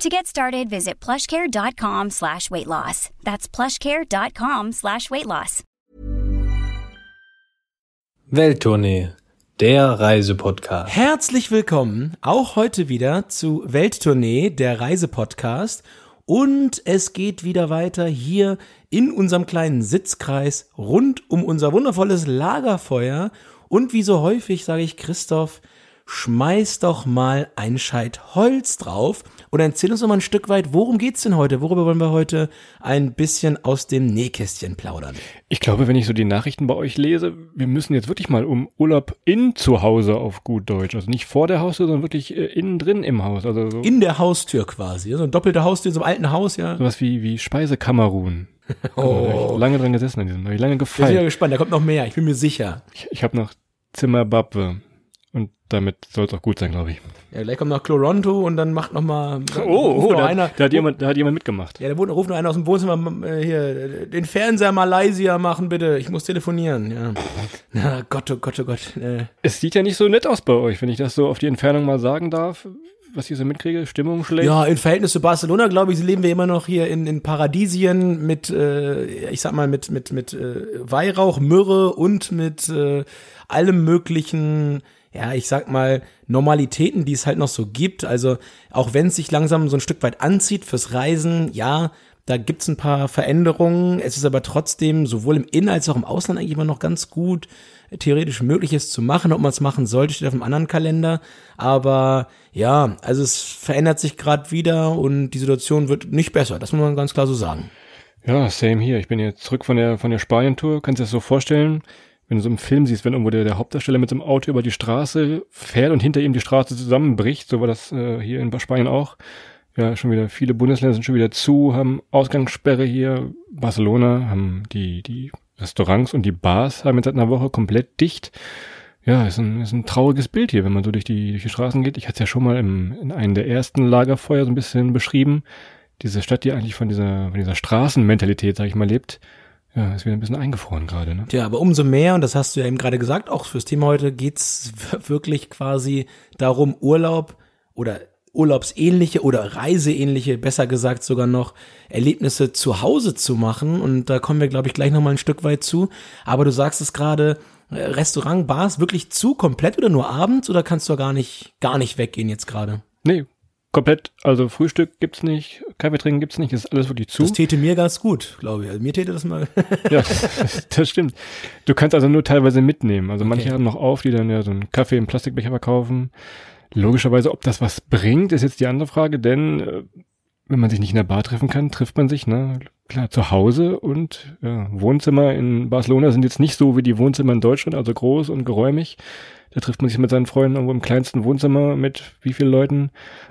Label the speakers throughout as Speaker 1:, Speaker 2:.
Speaker 1: To get started, visit plushcare.com slash weight loss. That's plushcare.com slash weight loss.
Speaker 2: Welttournee, der Reisepodcast.
Speaker 3: Herzlich willkommen auch heute wieder zu Welttournee, der Reisepodcast. Und es geht wieder weiter hier in unserem kleinen Sitzkreis rund um unser wundervolles Lagerfeuer. Und wie so häufig sage ich Christoph, schmeiß doch mal ein Scheit Holz drauf und erzähl uns noch mal ein Stück weit, worum geht's denn heute? Worüber wollen wir heute ein bisschen aus dem Nähkästchen plaudern?
Speaker 4: Ich glaube, wenn ich so die Nachrichten bei euch lese, wir müssen jetzt wirklich mal um Urlaub in zu Hause auf gut Deutsch, also nicht vor der Haustür, sondern wirklich äh, innen drin im Haus, also so
Speaker 3: In der Haustür quasi, so eine doppelte Haustür in so einem alten Haus, ja.
Speaker 4: sowas wie wie Speisekamerun. Oh. Da lange dran gesessen an diesem, hab ich lange
Speaker 3: Ich bin
Speaker 4: gefallen.
Speaker 3: gespannt, da kommt noch mehr, ich bin mir sicher.
Speaker 4: Ich, ich habe noch Zimmerbabwe und damit soll es auch gut sein, glaube ich.
Speaker 3: Ja, gleich kommt noch Chloronto und dann macht noch mal
Speaker 4: Oh,
Speaker 3: ruft noch
Speaker 4: da,
Speaker 3: einer,
Speaker 4: da hat jemand, da hat jemand mitgemacht.
Speaker 3: Ja, da ruft noch einer aus dem Wohnzimmer äh, hier, den Fernseher Malaysia machen bitte, ich muss telefonieren, ja. Na Gott, oh Gott, oh Gott. Äh,
Speaker 4: Es sieht ja nicht so nett aus bei euch, wenn ich das so auf die Entfernung mal sagen darf, was ich so mitkriege. Stimmung schlecht.
Speaker 3: Ja, im Verhältnis zu Barcelona, glaube ich, leben wir immer noch hier in, in Paradisien mit, äh, ich sag mal, mit, mit, mit äh, Weihrauch, Myrrhe und mit äh, allem möglichen, ja, ich sag mal, Normalitäten, die es halt noch so gibt. Also auch wenn es sich langsam so ein Stück weit anzieht fürs Reisen, ja, da gibt's ein paar Veränderungen. Es ist aber trotzdem sowohl im In- als auch im Ausland eigentlich immer noch ganz gut theoretisch möglich ist zu machen. Ob man es machen sollte, steht auf einem anderen Kalender. Aber ja, also es verändert sich gerade wieder und die Situation wird nicht besser. Das muss man ganz klar so sagen.
Speaker 4: Ja, same hier. Ich bin jetzt zurück von der, von der Spanien-Tour. Kannst du dir das so vorstellen? Wenn du so im Film siehst, wenn irgendwo der, der Hauptdarsteller mit einem Auto über die Straße fährt und hinter ihm die Straße zusammenbricht, so war das äh, hier in Spanien auch. Ja, schon wieder viele Bundesländer sind schon wieder zu, haben Ausgangssperre hier. Barcelona haben die, die Restaurants und die Bars haben jetzt seit einer Woche komplett dicht. Ja, ist ein, ist ein trauriges Bild hier, wenn man so durch die, durch die Straßen geht. Ich hatte es ja schon mal im, in einem der ersten Lagerfeuer so ein bisschen beschrieben. Diese Stadt, die eigentlich von dieser, von dieser Straßenmentalität, sag ich mal, lebt, ja, ist wieder ein bisschen eingefroren gerade, ne?
Speaker 3: Tja, aber umso mehr, und das hast du ja eben gerade gesagt, auch fürs Thema heute geht's wirklich quasi darum, Urlaub oder urlaubsähnliche oder reiseähnliche, besser gesagt sogar noch, Erlebnisse zu Hause zu machen. Und da kommen wir, glaube ich, gleich nochmal ein Stück weit zu. Aber du sagst es gerade, äh, Restaurant, Bars wirklich zu, komplett oder nur abends oder kannst du gar nicht, gar nicht weggehen jetzt gerade?
Speaker 4: Nee, komplett, also Frühstück gibt's nicht, Kaffee trinken gibt's nicht, ist alles wirklich zu.
Speaker 3: Das täte mir ganz gut, glaube ich. Also mir täte das mal.
Speaker 4: Ja, das stimmt. Du kannst also nur teilweise mitnehmen. Also manche
Speaker 3: Okay.
Speaker 4: haben noch auf, die dann ja so einen Kaffee im Plastikbecher verkaufen. Logischerweise, ob das was bringt, ist jetzt die andere Frage, denn äh, wenn man sich nicht in der Bar treffen kann, trifft man sich, ne? Klar, zu Hause und ja, Wohnzimmer in Barcelona sind jetzt nicht so wie die Wohnzimmer in Deutschland, also groß und geräumig. Da trifft man sich mit seinen Freunden irgendwo im kleinsten Wohnzimmer mit wie vielen Leuten.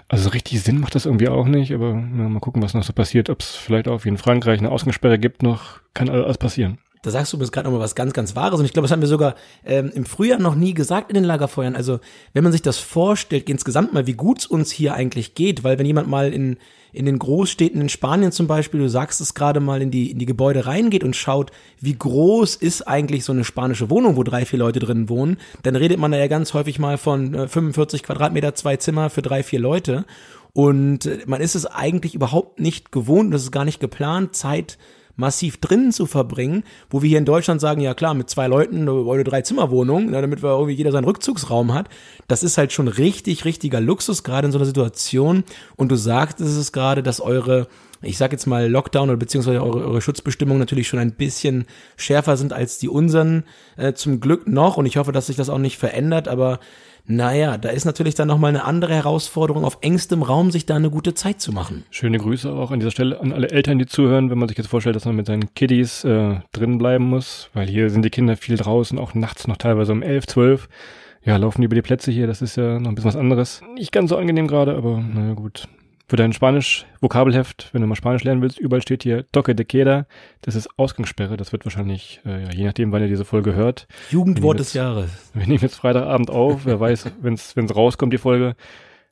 Speaker 4: Also so richtig Sinn macht das irgendwie auch nicht, aber na, mal gucken, was noch so passiert. Ob es vielleicht auch wie in Frankreich eine Ausgangssperre gibt noch, kann alles passieren.
Speaker 3: Da sagst du mir gerade nochmal was ganz, ganz Wahres. Und ich glaube, das haben wir sogar ähm, im Frühjahr noch nie gesagt in den Lagerfeuern. Also, wenn man sich das vorstellt, insgesamt mal, wie gut es uns hier eigentlich geht, weil wenn jemand mal in, in den Großstädten in Spanien zum Beispiel, du sagst es gerade mal, in die, in die Gebäude reingeht und schaut, wie groß ist eigentlich so eine spanische Wohnung, wo drei, vier Leute drin wohnen, dann redet man da ja ganz häufig mal von äh, 45 Quadratmeter, zwei Zimmer für drei, vier Leute. Und äh, man ist es eigentlich überhaupt nicht gewohnt, das ist gar nicht geplant, Zeit massiv drinnen zu verbringen, wo wir hier in Deutschland sagen, ja klar, mit zwei Leuten eine eine Drei-Zimmer-Wohnung, na, damit wir irgendwie jeder seinen Rückzugsraum hat. Das ist halt schon richtig, richtiger Luxus, gerade in so einer Situation. Und du sagtest es gerade, dass eure, ich sag jetzt mal Lockdown oder beziehungsweise eure, eure Schutzbestimmungen natürlich schon ein bisschen schärfer sind als die unseren, äh, zum Glück noch. Und ich hoffe, dass sich das auch nicht verändert, aber naja, da ist natürlich dann nochmal eine andere Herausforderung, auf engstem Raum sich da eine gute Zeit zu machen.
Speaker 4: Schöne Grüße auch an dieser Stelle an alle Eltern, die zuhören, wenn man sich jetzt vorstellt, dass man mit seinen Kiddies äh, drin bleiben muss, weil hier sind die Kinder viel draußen, auch nachts noch teilweise um 11, 12. Ja, laufen die über die Plätze hier, das ist ja noch ein bisschen was anderes. Nicht ganz so angenehm gerade, aber naja gut. Für dein Spanisch-Vokabelheft, wenn du mal Spanisch lernen willst, überall steht hier Toque de Queda. Das ist Ausgangssperre. Das wird wahrscheinlich, äh, ja, je nachdem, wann ihr diese Folge hört.
Speaker 3: Jugendwort
Speaker 4: nehmen
Speaker 3: des Jahres.
Speaker 4: Wir nehmen jetzt Freitagabend auf. Wer weiß, wenn es rauskommt, die Folge,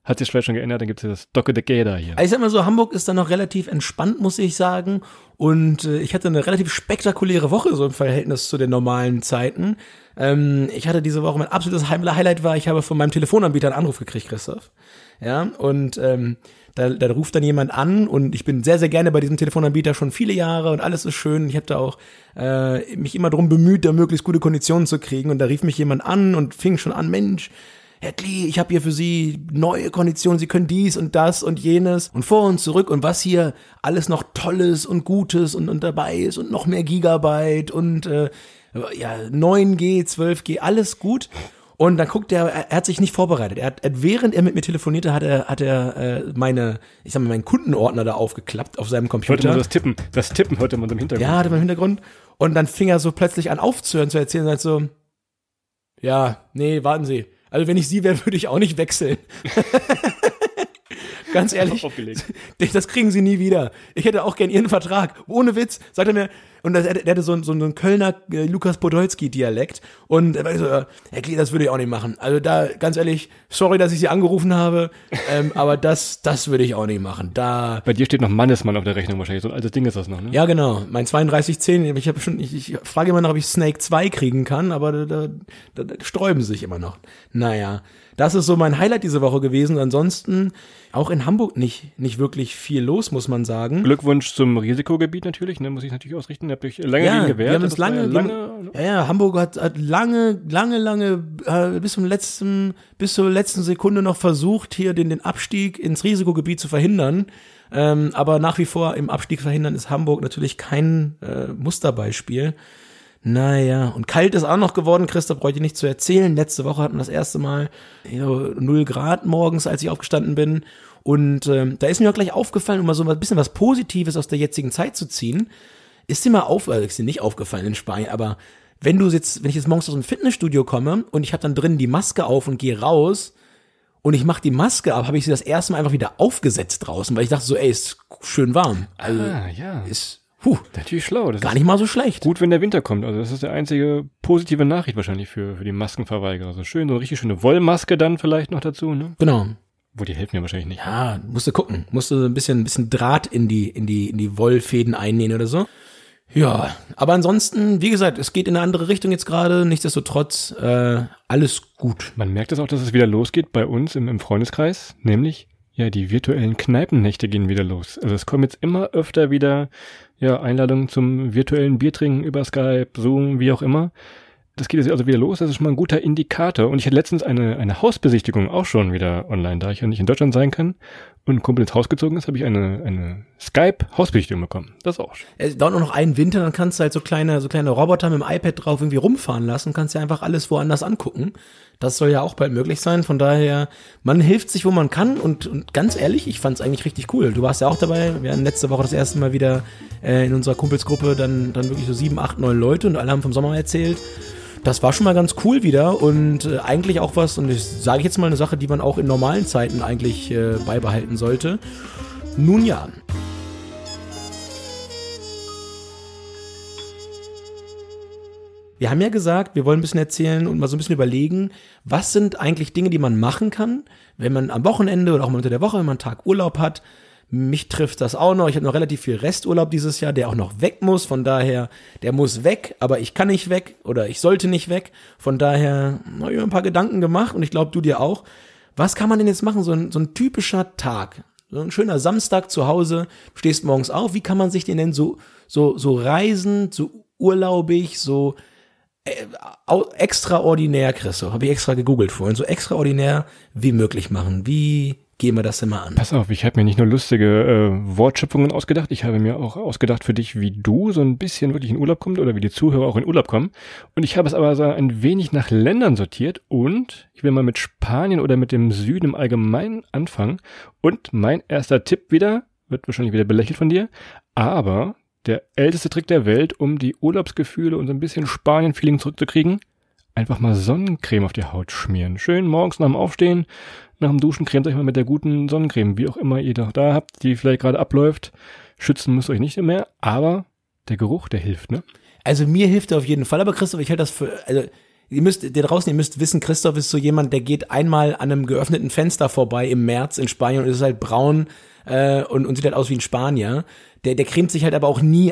Speaker 4: hat sich vielleicht schon geändert, dann gibt es das Toque de Queda hier.
Speaker 3: Ich sag mal so, Hamburg ist dann noch relativ entspannt, muss ich sagen. Und äh, ich hatte eine relativ spektakuläre Woche, so im Verhältnis zu den normalen Zeiten. Ähm, ich hatte diese Woche mein absolutes Highlight war, ich habe von meinem Telefonanbieter einen Anruf gekriegt, Christoph. Ja, und ähm, da, da ruft dann jemand an und ich bin sehr, sehr gerne bei diesem Telefonanbieter schon viele Jahre und alles ist schön. Ich habe da auch äh, mich immer drum bemüht, da möglichst gute Konditionen zu kriegen. Und da rief mich jemand an und fing schon an, Mensch, Herr Klee, ich habe hier für Sie neue Konditionen, Sie können dies und das und jenes und vor und zurück und was hier alles noch Tolles und Gutes und, und dabei ist und noch mehr Gigabyte und äh, ja, 9G, 12G, alles gut. Und dann guckt er, er hat sich nicht vorbereitet. Er hat, während er mit mir telefonierte, hat er, hat er äh, meine, ich sag mal, meinen Kundenordner da aufgeklappt auf seinem
Speaker 4: Hörte
Speaker 3: Computer.
Speaker 4: man das Tippen. Das Tippen hörte man im Hintergrund.
Speaker 3: Ja, hatte man im Hintergrund. Und dann fing er so plötzlich an aufzuhören, zu erzählen, halt so, ja, nee, warten Sie. Also wenn ich Sie wäre, würde ich auch nicht wechseln. Ganz ehrlich,
Speaker 4: Aufgelegt.
Speaker 3: das kriegen Sie nie wieder. Ich hätte auch gern Ihren Vertrag. Ohne Witz, sagt er mir. Und das, der hatte so, ein- so einen Kölner äh, Lukas Podolski-Dialekt. Und er war so, äh, Herr Klee, das würde ich auch nicht machen. Also da, ganz ehrlich, sorry, dass ich Sie angerufen habe, ähm, aber das, das würde ich auch nicht machen. Da,
Speaker 4: Bei dir steht noch Mannesmann auf der Rechnung wahrscheinlich. So ein altes Ding ist das noch, ne?
Speaker 3: ja, genau. Mein 3210, ich habe schon, ich, ich frage immer noch, ob ich Snake 2 kriegen kann, aber da, da, da, da sträuben sie sich immer noch. Naja, das ist so mein Highlight diese Woche gewesen. Ansonsten auch in Hamburg nicht, nicht wirklich viel los, muss man sagen.
Speaker 4: Glückwunsch zum Risikogebiet natürlich, ne? Muss ich natürlich ausrichten. Ihr habt euch lange gegen gewehrt.
Speaker 3: wir haben uns lange,
Speaker 4: ja
Speaker 3: lange ja, ja, Hamburg hat, hat lange, lange, lange äh, bis zum letzten, bis zur letzten Sekunde noch versucht, hier den, den Abstieg ins Risikogebiet zu verhindern. Ähm, aber nach wie vor im Abstieg verhindern ist Hamburg natürlich kein äh, Musterbeispiel. Naja, und kalt ist auch noch geworden, Christoph, brauche ich dir nicht zu erzählen. Letzte Woche hatten wir das erste Mal 0 Grad morgens, als ich aufgestanden bin. Und ähm, da ist mir auch gleich aufgefallen, um mal so ein bisschen was Positives aus der jetzigen Zeit zu ziehen. Ist dir mal auf, also ist dir nicht aufgefallen in Spanien, aber wenn du jetzt, wenn ich jetzt morgens aus dem Fitnessstudio komme und ich habe dann drin die Maske auf und gehe raus und ich mache die Maske ab, habe ich sie das erste Mal einfach wieder aufgesetzt draußen, weil ich dachte so, ey, ist schön warm. Also
Speaker 4: Ah, ja.
Speaker 3: ist puh,
Speaker 4: Natürlich schlau. Das
Speaker 3: gar nicht mal so schlecht.
Speaker 4: gut, wenn der Winter kommt. Also das ist die einzige positive Nachricht wahrscheinlich für, für die Maskenverweigerer. Also schön, so eine richtig schöne Wollmaske dann vielleicht noch dazu, ne?
Speaker 3: Genau.
Speaker 4: Wo die helfen ja wahrscheinlich nicht.
Speaker 3: Ja, musst du gucken. Musst du ein bisschen, ein bisschen Draht in die, in die, in die Wollfäden einnähen oder so. Ja, aber ansonsten, wie gesagt, es geht in eine andere Richtung jetzt gerade. Nichtsdestotrotz, äh, alles gut.
Speaker 4: Man merkt es auch, dass es wieder losgeht bei uns im, im Freundeskreis, nämlich ja, die virtuellen Kneipennächte gehen wieder los. Also es kommen jetzt immer öfter wieder ja, Einladungen zum virtuellen Biertrinken über Skype, Zoom, wie auch immer. Das geht jetzt also wieder los, das ist schon mal ein guter Indikator. Und ich hatte letztens eine, eine Hausbesichtigung auch schon wieder online, da ich ja nicht in Deutschland sein kann und ein Kumpel ins Haus gezogen ist, habe ich eine, eine Skype-Hausbesichtigung bekommen. Das ist auch schön.
Speaker 3: Es dauert nur noch einen Winter, dann kannst du halt so kleine, so kleine Roboter mit dem iPad drauf irgendwie rumfahren lassen kannst dir einfach alles woanders angucken. Das soll ja auch bald möglich sein. Von daher, man hilft sich, wo man kann. Und, und ganz ehrlich, ich fand es eigentlich richtig cool. Du warst ja auch dabei. Wir hatten letzte Woche das erste Mal wieder äh, in unserer Kumpelsgruppe dann, dann wirklich so sieben, acht, neun Leute und alle haben vom Sommer erzählt. Das war schon mal ganz cool wieder und äh, eigentlich auch was, und ich sage jetzt mal eine Sache, die man auch in normalen Zeiten eigentlich äh, beibehalten sollte. Nun ja, Wir haben ja gesagt, wir wollen ein bisschen erzählen und mal so ein bisschen überlegen, was sind eigentlich Dinge, die man machen kann, wenn man am Wochenende oder auch mal unter der Woche, wenn man einen Tag Urlaub hat. Mich trifft das auch noch. Ich habe noch relativ viel Resturlaub dieses Jahr, der auch noch weg muss. Von daher, der muss weg, aber ich kann nicht weg oder ich sollte nicht weg. Von daher habe ich mir ein paar Gedanken gemacht und ich glaube, du dir auch. Was kann man denn jetzt machen? So ein, so ein typischer Tag. So ein schöner Samstag zu Hause, stehst morgens auf. Wie kann man sich den denn so, so, so reisend, so urlaubig, so au- extraordinär, Christoph, habe ich extra gegoogelt vorhin, so extraordinär wie möglich machen. Wie gehen wir das mal an?
Speaker 4: Pass auf, ich habe mir nicht nur lustige äh, Wortschöpfungen ausgedacht, ich habe mir auch ausgedacht für dich, wie du so ein bisschen wirklich in Urlaub kommst oder wie die Zuhörer auch in Urlaub kommen. Und ich habe es aber so ein wenig nach Ländern sortiert und ich will mal mit Spanien oder mit dem Süden im Allgemeinen anfangen. Und mein erster Tipp wieder, wird wahrscheinlich wieder belächelt von dir, aber der älteste Trick der Welt, um die Urlaubsgefühle und so ein bisschen Spanien-Feeling zurückzukriegen, einfach mal Sonnencreme auf die Haut schmieren. Schön morgens nach dem Aufstehen, nach dem Duschen cremt euch mal mit der guten Sonnencreme, wie auch immer ihr doch da habt, die vielleicht gerade abläuft. Schützen müsst euch nicht mehr, aber der Geruch, der hilft, ne?
Speaker 3: Also mir hilft er auf jeden Fall, aber Christoph, ich halte das für, also ihr müsst, der draußen, ihr müsst wissen, Christoph ist so jemand, der geht einmal an einem geöffneten Fenster vorbei im März in Spanien und ist halt braun äh, und, und sieht halt aus wie ein Spanier. Der, der cremt sich halt aber auch nie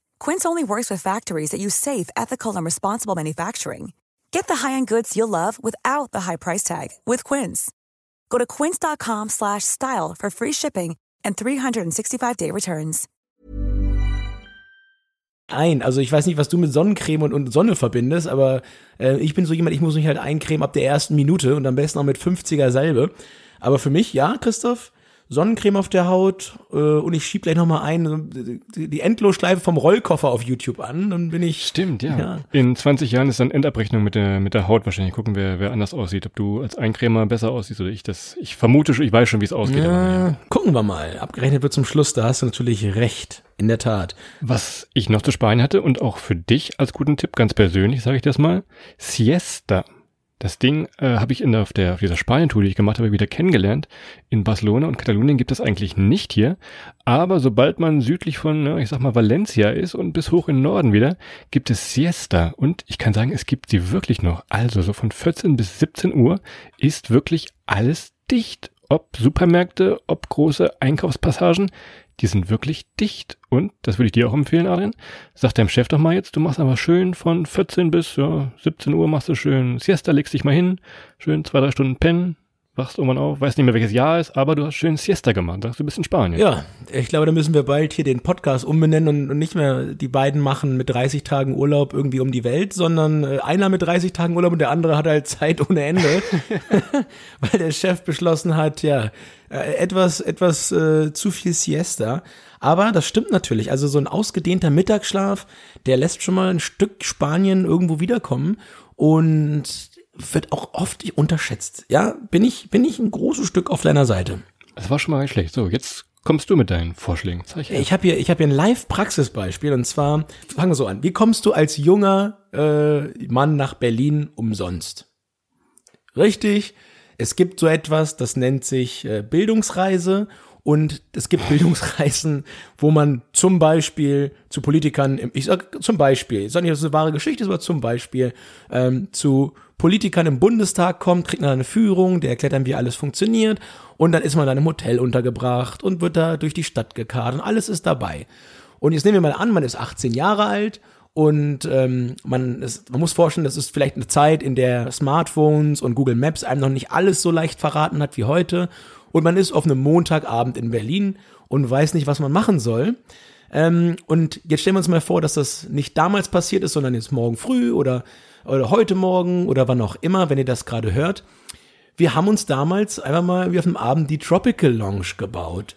Speaker 5: Quince only works with factories that use safe, ethical, and responsible manufacturing. Get the high-end goods you'll love without the high price tag with Quince. Go to quince.com slash style for free shipping and 365-day returns.
Speaker 3: ein. Also ich weiß nicht, was du mit Sonnencreme und, und Sonne verbindest, aber äh, ich bin so jemand, ich muss mich halt eincremen ab der ersten Minute und am besten auch mit 50er Salbe. Aber für mich, ja, Christoph, Sonnencreme auf der Haut äh, und ich schieb gleich noch mal ein die, die Endlosschleife vom Rollkoffer auf YouTube an, dann bin ich
Speaker 4: Stimmt, ja. ja. In 20 Jahren ist dann Endabrechnung mit der mit der Haut wahrscheinlich gucken, wer wer anders aussieht, ob du als Eincremer besser aussiehst oder ich das ich vermute schon, ich weiß schon, wie es ausgeht.
Speaker 3: Ja, ja. gucken wir mal. Abgerechnet wird zum Schluss, da hast du natürlich recht. In der Tat.
Speaker 4: Was ich noch zu Spanien hatte und auch für dich als guten Tipp, ganz persönlich sage ich das mal, Siesta. Das Ding äh, habe ich in der, auf, der, auf dieser Spanien-Tour, die ich gemacht habe, wieder kennengelernt. In Barcelona und Katalonien gibt es eigentlich nicht hier. Aber sobald man südlich von, ne, ich sag mal, Valencia ist und bis hoch in den Norden wieder, gibt es Siesta. Und ich kann sagen, es gibt sie wirklich noch. Also so von 14 bis 17 Uhr ist wirklich alles dicht. Ob Supermärkte, ob große Einkaufspassagen die sind wirklich dicht. Und, das würde ich dir auch empfehlen, Adrian, sag deinem Chef doch mal jetzt, du machst aber schön von 14 bis ja, 17 Uhr machst du schön Siesta, legst dich mal hin, schön zwei, drei Stunden pennen, wachst irgendwann auf, weiß nicht mehr welches Jahr ist, aber du hast schön Siesta gemacht, sagst du bist in Spanien.
Speaker 3: Ja, ich glaube, da müssen wir bald hier den Podcast umbenennen und, und nicht mehr die beiden machen mit 30 Tagen Urlaub irgendwie um die Welt, sondern äh, einer mit 30 Tagen Urlaub und der andere hat halt Zeit ohne Ende, weil der Chef beschlossen hat, ja, äh, etwas, etwas äh, zu viel Siesta. Aber das stimmt natürlich. Also so ein ausgedehnter Mittagsschlaf, der lässt schon mal ein Stück Spanien irgendwo wiederkommen und wird auch oft unterschätzt. Ja, bin ich, bin ich ein großes Stück auf deiner Seite.
Speaker 4: Das war schon mal nicht schlecht. So, jetzt kommst du mit deinen Vorschlägen.
Speaker 3: Zeig ich habe hier, ich habe hier ein Live-Praxisbeispiel und zwar fangen wir so an. Wie kommst du als junger äh, Mann nach Berlin umsonst? Richtig. Es gibt so etwas, das nennt sich äh, Bildungsreise und es gibt Bildungsreisen, wo man zum Beispiel zu Politikern, ich sag zum Beispiel, ich sage nicht, dass es eine wahre Geschichte ist, aber zum Beispiel ähm, zu Politikern im Bundestag kommt, kriegt man eine Führung, der erklärt dann, wie alles funktioniert und dann ist man dann im Hotel untergebracht und wird da durch die Stadt gekarrt und alles ist dabei. Und jetzt nehmen wir mal an, man ist 18 Jahre alt und ähm, man, ist, man muss vorstellen, das ist vielleicht eine Zeit, in der Smartphones und Google Maps einem noch nicht alles so leicht verraten hat wie heute. Und man ist auf einem Montagabend in Berlin und weiß nicht, was man machen soll. Ähm, und jetzt stellen wir uns mal vor, dass das nicht damals passiert ist, sondern jetzt morgen früh oder, oder heute Morgen oder wann auch immer, wenn ihr das gerade hört. Wir haben uns damals einfach mal wie auf einem Abend die Tropical Lounge gebaut.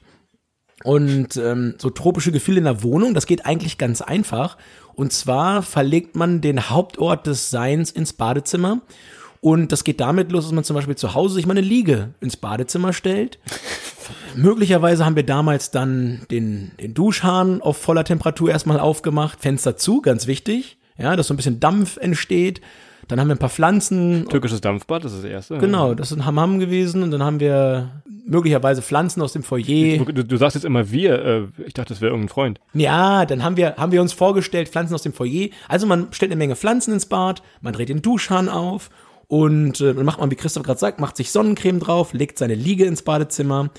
Speaker 3: Und ähm, so tropische Gefühle in der Wohnung, das geht eigentlich ganz einfach. Und zwar verlegt man den Hauptort des Seins ins Badezimmer. Und das geht damit los, dass man zum Beispiel zu Hause sich mal eine Liege ins Badezimmer stellt. Möglicherweise haben wir damals dann den, den Duschhahn auf voller Temperatur erstmal aufgemacht, Fenster zu, ganz wichtig. Ja, dass so ein bisschen Dampf entsteht. Dann haben wir ein paar Pflanzen.
Speaker 4: Türkisches Dampfbad, das ist das erste.
Speaker 3: Genau, das ist ein Hammam gewesen. Und dann haben wir möglicherweise Pflanzen aus dem Foyer.
Speaker 4: Du, du sagst jetzt immer wir. Äh, ich dachte, das wäre irgendein Freund.
Speaker 3: Ja, dann haben wir, haben wir uns vorgestellt, Pflanzen aus dem Foyer. Also man stellt eine Menge Pflanzen ins Bad, man dreht den Duschhahn auf und äh, dann macht man, wie Christoph gerade sagt, macht sich Sonnencreme drauf, legt seine Liege ins Badezimmer.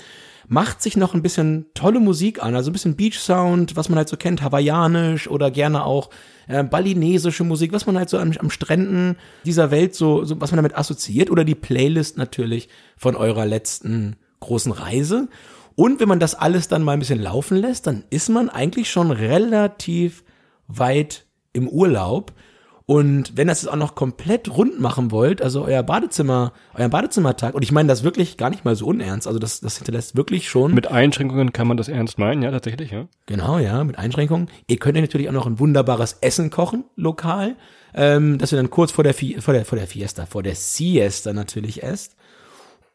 Speaker 3: macht sich noch ein bisschen tolle Musik an, also ein bisschen Beach Sound, was man halt so kennt, hawaiianisch oder gerne auch äh, balinesische Musik, was man halt so am, am Stränden dieser Welt so, so, was man damit assoziiert oder die Playlist natürlich von eurer letzten großen Reise. Und wenn man das alles dann mal ein bisschen laufen lässt, dann ist man eigentlich schon relativ weit im Urlaub. Und wenn das jetzt auch noch komplett rund machen wollt, also euer Badezimmer, euer Badezimmertag, und ich meine das wirklich gar nicht mal so unernst, also das, das hinterlässt wirklich schon.
Speaker 4: Mit Einschränkungen kann man das ernst meinen, ja, tatsächlich, ja.
Speaker 3: Genau, ja, mit Einschränkungen. Ihr könnt ja natürlich auch noch ein wunderbares Essen kochen, lokal, ähm, dass ihr dann kurz vor der, Fi vor der, vor der Fiesta, vor der Siesta natürlich esst.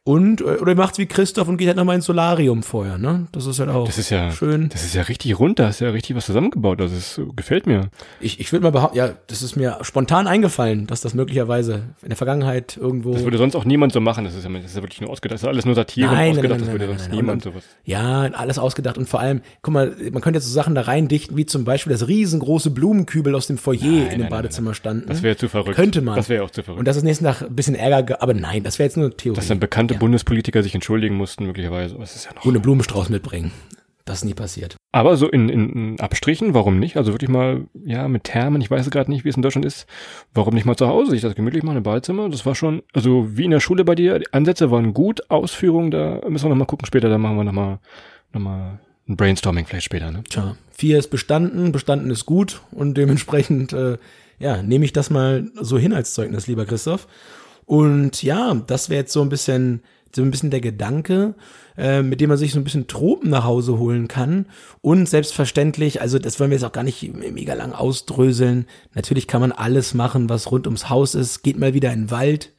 Speaker 3: Und, äh, oder ihr macht's wie Christoph und geht halt nochmal ins Solarium vorher, ne? Das ist halt auch
Speaker 4: Das ist ja
Speaker 3: schön.
Speaker 4: Das ist ja richtig rund, da du ja richtig was zusammengebaut. Also es gefällt mir.
Speaker 3: Ich, ich würde mal behaupten, ja, das ist mir spontan eingefallen, dass das möglicherweise in der Vergangenheit irgendwo.
Speaker 4: Das würde sonst auch niemand so machen. Das ist ja, das ist ja wirklich nur ausgedacht. Das ist alles nur Satire und
Speaker 3: Nein, nein,
Speaker 4: ausgedacht.
Speaker 3: nein,
Speaker 4: das würde
Speaker 3: nein,
Speaker 4: sonst
Speaker 3: nein,
Speaker 4: niemand
Speaker 3: nein.
Speaker 4: sowas.
Speaker 3: Ja, alles ausgedacht und vor allem, guck mal, man könnte jetzt so Sachen da reindichten, wie zum Beispiel das riesengroße Blumenkübel aus dem Foyer
Speaker 4: Nein,
Speaker 3: in
Speaker 4: nein,
Speaker 3: dem
Speaker 4: nein,
Speaker 3: Badezimmer standen.
Speaker 4: Das wäre zu verrückt.
Speaker 3: Könnte man.
Speaker 4: Das wäre auch zu verrückt.
Speaker 3: Und dass es nächsten Tag ein bisschen Ärger, ge- aber nein, das wäre jetzt nur Theorie.
Speaker 4: Dass dann bekannte
Speaker 3: ja.
Speaker 4: Bundespolitiker sich entschuldigen mussten, möglicherweise. Das ist ja noch.
Speaker 3: Und einen Blumenstrauß mitbringen. Das ist nie passiert.
Speaker 4: Aber so in, in, in Abstrichen, warum nicht? Also wirklich mal, ja, mit Thermen, ich weiß gerade nicht, wie es in Deutschland ist. Warum nicht mal zu Hause sich das gemütlich machen im Badezimmer? Das war schon, also wie in der Schule bei dir, die Ansätze waren gut, Ausführungen, da müssen wir nochmal gucken später, da machen wir nochmal noch mal ein Brainstorming vielleicht später, ne?
Speaker 3: Tja, vier ist bestanden, bestanden ist gut und dementsprechend, äh, ja, nehme ich das mal so hin als Zeugnis, lieber Christoph. Und ja, das wäre jetzt so ein bisschen, so ein bisschen der Gedanke, äh, mit dem man sich so ein bisschen Tropen nach Hause holen kann. Und selbstverständlich, also das wollen wir jetzt auch gar nicht mega lang ausdröseln. Natürlich kann man alles machen, was rund ums Haus ist. Geht mal wieder in den Wald.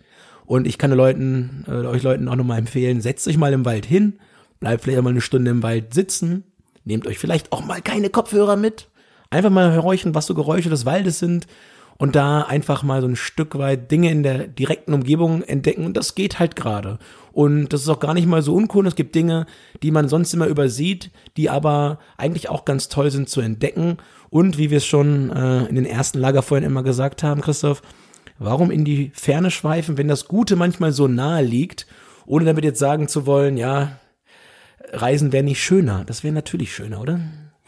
Speaker 3: Und ich kann Leuten, äh, euch Leuten auch nochmal empfehlen, setzt euch mal im Wald hin, bleibt vielleicht auch mal eine Stunde im Wald sitzen, nehmt euch vielleicht auch mal keine Kopfhörer mit, einfach mal horchen, was so Geräusche des Waldes sind und da einfach mal so ein Stück weit Dinge in der direkten Umgebung entdecken und das geht halt gerade. Und das ist auch gar nicht mal so uncool. Es gibt Dinge, die man sonst immer übersieht, die aber eigentlich auch ganz toll sind zu entdecken. Und wie wir es schon äh, in den ersten Lagerfeuern immer gesagt haben, Christoph, warum in die Ferne schweifen, wenn das Gute manchmal so nahe liegt, ohne damit jetzt sagen zu wollen, ja, Reisen wäre nicht schöner. Das wäre natürlich schöner, oder?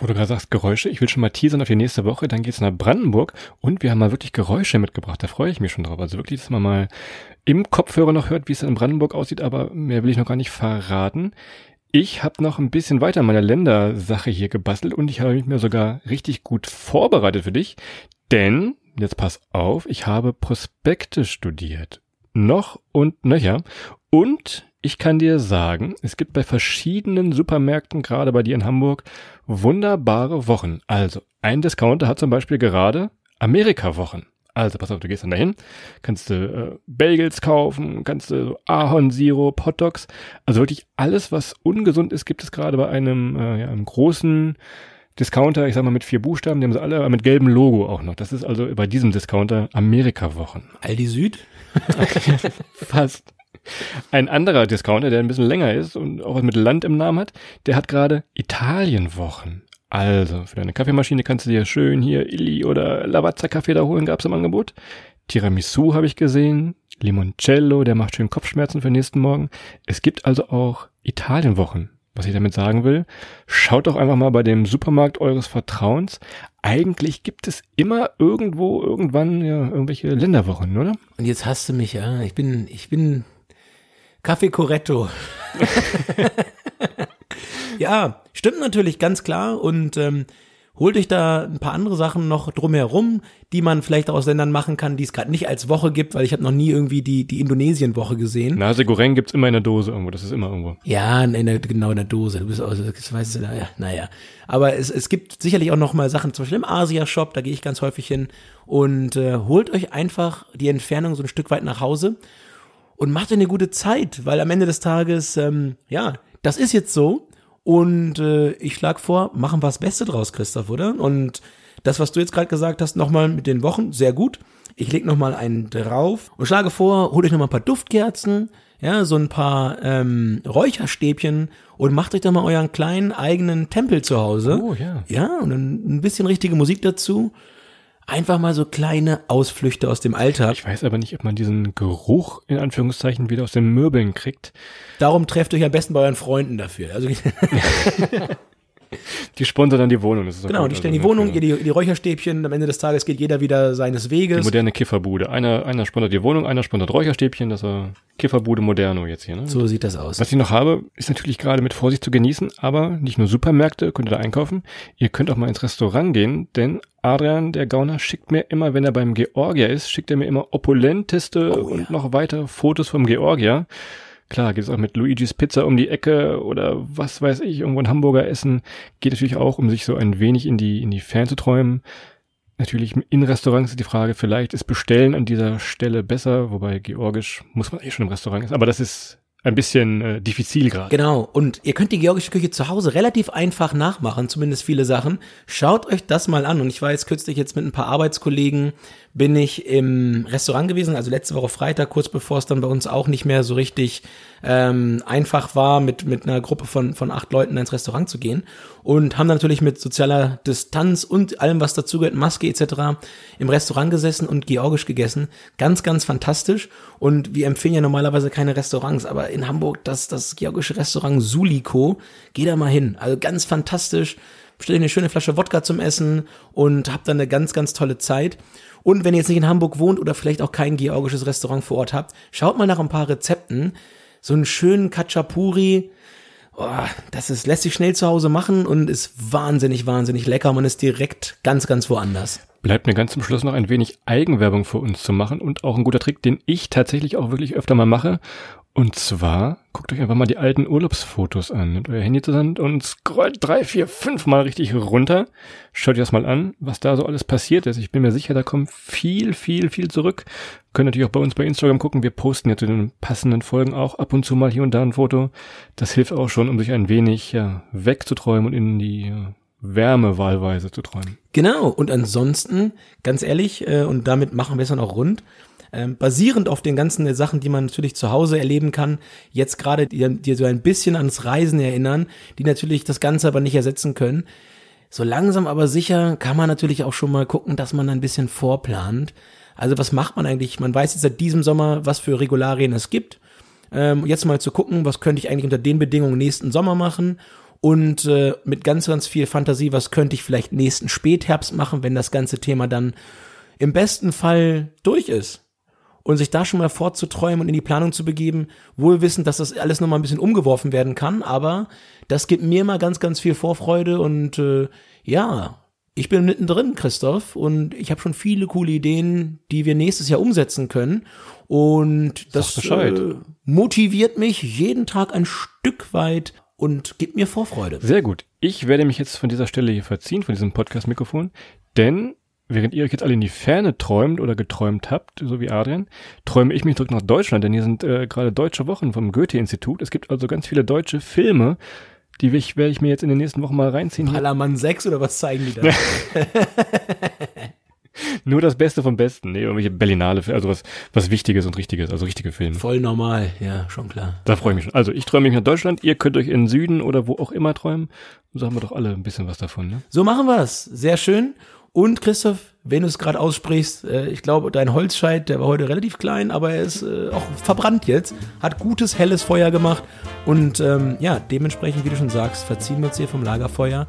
Speaker 4: Wo du gerade sagst, Geräusche, ich will schon mal teasern auf die nächste Woche, dann geht's nach Brandenburg und wir haben mal wirklich Geräusche mitgebracht, da freue ich mich schon drauf. Also wirklich, dass man mal im Kopfhörer noch hört, wie es in Brandenburg aussieht, aber mehr will ich noch gar nicht verraten. Ich habe noch ein bisschen weiter an meiner Ländersache hier gebastelt und ich habe mich mir sogar richtig gut vorbereitet für dich, denn, jetzt pass auf, ich habe Prospekte studiert. Noch und nöcher. Und ich kann dir sagen, es gibt bei verschiedenen Supermärkten, gerade bei dir in Hamburg, wunderbare Wochen. Also, ein Discounter hat zum Beispiel gerade Amerika-Wochen. Also, pass auf, du gehst dann dahin, kannst du äh, Bagels kaufen, kannst du Ahornsirup, Hotdogs. Also wirklich alles, was ungesund ist, gibt es gerade bei einem, äh, ja, einem großen Discounter, ich sag mal mit vier Buchstaben, die haben sie alle, aber mit gelbem Logo auch noch. Das ist also bei diesem Discounter Amerika-Wochen.
Speaker 3: Aldi Süd?
Speaker 4: Fast. Ein anderer Discounter, der ein bisschen länger ist und auch was mit Land im Namen hat, der hat gerade Italienwochen. Also, für deine Kaffeemaschine kannst du dir schön hier Illy oder Lavazza Kaffee da holen, gab's im Angebot. Tiramisu habe ich gesehen. Limoncello, der macht schön Kopfschmerzen für den nächsten Morgen. Es gibt also auch Italienwochen. Was ich damit sagen will, schaut doch einfach mal bei dem Supermarkt eures Vertrauens. Eigentlich gibt es immer irgendwo, irgendwann, ja, irgendwelche Länderwochen, oder?
Speaker 3: Und jetzt hast du mich, ja. Ich bin, ich bin Kaffee Corretto. ja, stimmt natürlich ganz klar. Und ähm, holt euch da ein paar andere Sachen noch drumherum, die man vielleicht aus Ländern machen kann, die es gerade nicht als Woche gibt, weil ich habe noch nie irgendwie die, die Indonesien-Woche gesehen.
Speaker 4: Nase Goreng gibt's immer in der Dose irgendwo, das ist immer irgendwo.
Speaker 3: Ja, in der, genau in der Dose. Du bist also, das weißt du, naja, naja. Aber es, es gibt sicherlich auch noch mal Sachen, zum Beispiel im Asia-Shop, da gehe ich ganz häufig hin. Und äh, holt euch einfach die Entfernung so ein Stück weit nach Hause und macht eine gute Zeit, weil am Ende des Tages, ähm, ja, das ist jetzt so. Und äh, ich schlag vor, machen wir das Beste draus, Christoph, oder? Und das, was du jetzt gerade gesagt hast, nochmal mit den Wochen, sehr gut. Ich leg noch mal einen drauf und schlage vor, holt euch noch mal ein paar Duftkerzen, ja, so ein paar ähm, Räucherstäbchen und macht euch da mal euren kleinen eigenen Tempel zu Hause.
Speaker 4: Oh, ja.
Speaker 3: Ja, und dann ein bisschen richtige Musik dazu. Einfach mal so kleine Ausflüchte aus dem Alltag.
Speaker 4: Ich weiß aber nicht, ob man diesen Geruch in Anführungszeichen wieder aus den Möbeln kriegt.
Speaker 3: Darum trefft euch am besten bei euren Freunden dafür. Also
Speaker 4: Die sponsern dann die Wohnung.
Speaker 3: Genau,
Speaker 4: gut.
Speaker 3: die stellen
Speaker 4: Also,
Speaker 3: die Wohnung,
Speaker 4: ne,
Speaker 3: ihr die, die Räucherstäbchen. Am Ende des Tages geht jeder wieder seines
Speaker 4: Die
Speaker 3: Weges.
Speaker 4: moderne Kifferbude. Einer, einer sponsert die Wohnung, einer sponsert Räucherstäbchen. Das war Kifferbude Moderno jetzt hier. Ne?
Speaker 3: So sieht das aus.
Speaker 4: Was ich noch habe, ist natürlich gerade mit Vorsicht zu genießen, aber nicht nur Supermärkte könnt ihr da einkaufen. Ihr könnt auch mal ins Restaurant gehen, denn Adrian, der Gauner, schickt mir immer, wenn er beim Georgier ist, schickt er mir immer opulenteste
Speaker 3: Oh, ja.
Speaker 4: und noch weitere Fotos vom Georgier. Klar, geht es auch mit Luigis Pizza um die Ecke oder was weiß ich, irgendwo ein Hamburger essen. Geht natürlich auch, um sich so ein wenig in die, in die Ferne zu träumen. Natürlich in Restaurants ist die Frage, vielleicht ist Bestellen an dieser Stelle besser, wobei Georgisch muss man eh schon im Restaurant ist, aber das ist ein bisschen äh, diffizil gerade.
Speaker 3: Genau. Und ihr könnt die georgische Küche zu Hause relativ einfach nachmachen, zumindest viele Sachen. Schaut euch das mal an. Und ich war jetzt kürzlich jetzt mit ein paar Arbeitskollegen, bin ich im Restaurant gewesen, also letzte Woche Freitag, kurz bevor es dann bei uns auch nicht mehr so richtig ähm, einfach war, mit, mit einer Gruppe von, von acht Leuten ins Restaurant zu gehen. Und haben natürlich mit sozialer Distanz und allem, was dazugehört, Maske etc. im Restaurant gesessen und georgisch gegessen. Ganz, ganz fantastisch. Und wir empfehlen ja normalerweise keine Restaurants, aber in Hamburg das, das georgische Restaurant Suliko, geh da mal hin. Also ganz fantastisch. Bestell dir eine schöne Flasche Wodka zum Essen und habt dann eine ganz, ganz tolle Zeit. Und wenn ihr jetzt nicht in Hamburg wohnt oder vielleicht auch kein georgisches Restaurant vor Ort habt, schaut mal nach ein paar Rezepten. So einen schönen Kachapuri, oh, das ist, lässt sich schnell zu Hause machen und ist wahnsinnig, wahnsinnig lecker. Man ist direkt ganz, ganz woanders.
Speaker 4: Bleibt mir ganz zum Schluss noch ein wenig Eigenwerbung für uns zu machen und auch ein guter Trick, den ich tatsächlich auch wirklich öfter mal mache. Und zwar, guckt euch einfach mal die alten Urlaubsfotos an. Nehmt euer Handy zusammen und scrollt drei, vier, fünf Mal richtig runter. Schaut euch das mal an, was da so alles passiert ist. Ich bin mir sicher, da kommt viel, viel, viel zurück. Könnt natürlich auch bei uns bei Instagram gucken. Wir posten ja zu den passenden Folgen auch ab und zu mal hier und da ein Foto. Das hilft auch schon, um sich ein wenig ja, wegzuträumen und in die ja, Wärme wahlweise zu träumen.
Speaker 3: Genau, und ansonsten, ganz ehrlich, äh, und damit machen wir es dann auch rund, ähm, basierend auf den ganzen Sachen, die man natürlich zu Hause erleben kann, jetzt gerade die, die so ein bisschen ans Reisen erinnern, die natürlich das Ganze aber nicht ersetzen können. So langsam aber sicher kann man natürlich auch schon mal gucken, dass man ein bisschen vorplant. Also was macht man eigentlich? Man weiß jetzt seit diesem Sommer, was für Regularien es gibt. Ähm, jetzt mal zu gucken, was könnte ich eigentlich unter den Bedingungen nächsten Sommer machen und äh, mit ganz, ganz viel Fantasie, was könnte ich vielleicht nächsten Spätherbst machen, wenn das ganze Thema dann im besten Fall durch ist. Und sich da schon mal vorzuträumen und in die Planung zu begeben, wohl wissend, dass das alles nochmal ein bisschen umgeworfen werden kann, aber das gibt mir mal ganz, ganz viel Vorfreude und äh, ja, ich bin mittendrin, Christoph, und ich habe schon viele coole Ideen, die wir nächstes Jahr umsetzen können. Und das äh, motiviert mich jeden Tag ein Stück weit und gibt mir Vorfreude.
Speaker 4: Sehr gut. Ich werde mich jetzt von dieser Stelle hier verziehen, von diesem Podcast-Mikrofon, denn während ihr euch jetzt alle in die Ferne träumt oder geträumt habt, so wie Adrian, träume ich mich zurück nach Deutschland, denn hier sind äh, gerade deutsche Wochen vom Goethe-Institut. Es gibt also ganz viele deutsche Filme, die ich, werde ich mir jetzt in den nächsten Wochen mal reinziehen.
Speaker 3: Ballermann 6 oder was zeigen die da?
Speaker 4: Nur das Beste vom Besten. Nee, irgendwelche Berlinale, also was, was Wichtiges und Richtiges, also richtige Filme.
Speaker 3: Voll normal, ja, schon klar.
Speaker 4: Da freue ich mich schon. Also ich träume mich nach Deutschland, ihr könnt euch in den Süden oder wo auch immer träumen. So haben wir doch alle ein bisschen was davon, ne?
Speaker 3: So machen wir's. Sehr schön. Und Christoph, wenn du es gerade aussprichst, äh, ich glaube, dein Holzscheit, der war heute relativ klein, aber er ist äh, auch verbrannt jetzt, hat gutes, helles Feuer gemacht. Und ähm, ja, dementsprechend, wie du schon sagst, verziehen wir uns hier vom Lagerfeuer,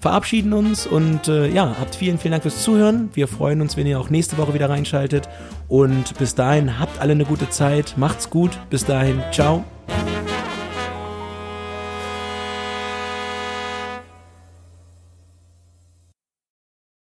Speaker 3: verabschieden uns und äh, ja, habt vielen, vielen Dank fürs Zuhören. Wir freuen uns, wenn ihr auch nächste Woche wieder reinschaltet. Und bis dahin, habt alle eine gute Zeit, macht's gut. Bis dahin, ciao.